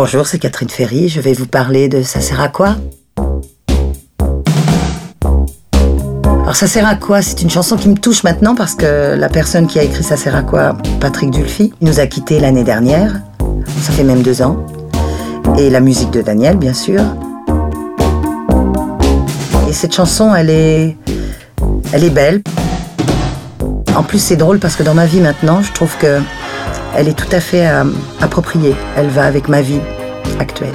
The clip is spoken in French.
Bonjour, c'est Catherine Ferry. Je vais vous parler de Ça sert à quoi? Alors ça sert à quoi? C'est une chanson qui me touche maintenant parce que la personne qui a écrit Ça sert à quoi, Patrick Dulphy, nous a quittés l'année dernière. Ça fait même deux ans. Et la musique de Daniel, bien sûr. Et cette chanson, elle est, elle est belle. En plus, c'est drôle parce que dans ma vie maintenant, je trouve que elle est tout à fait euh, appropriée. Elle va avec ma vie actuelle.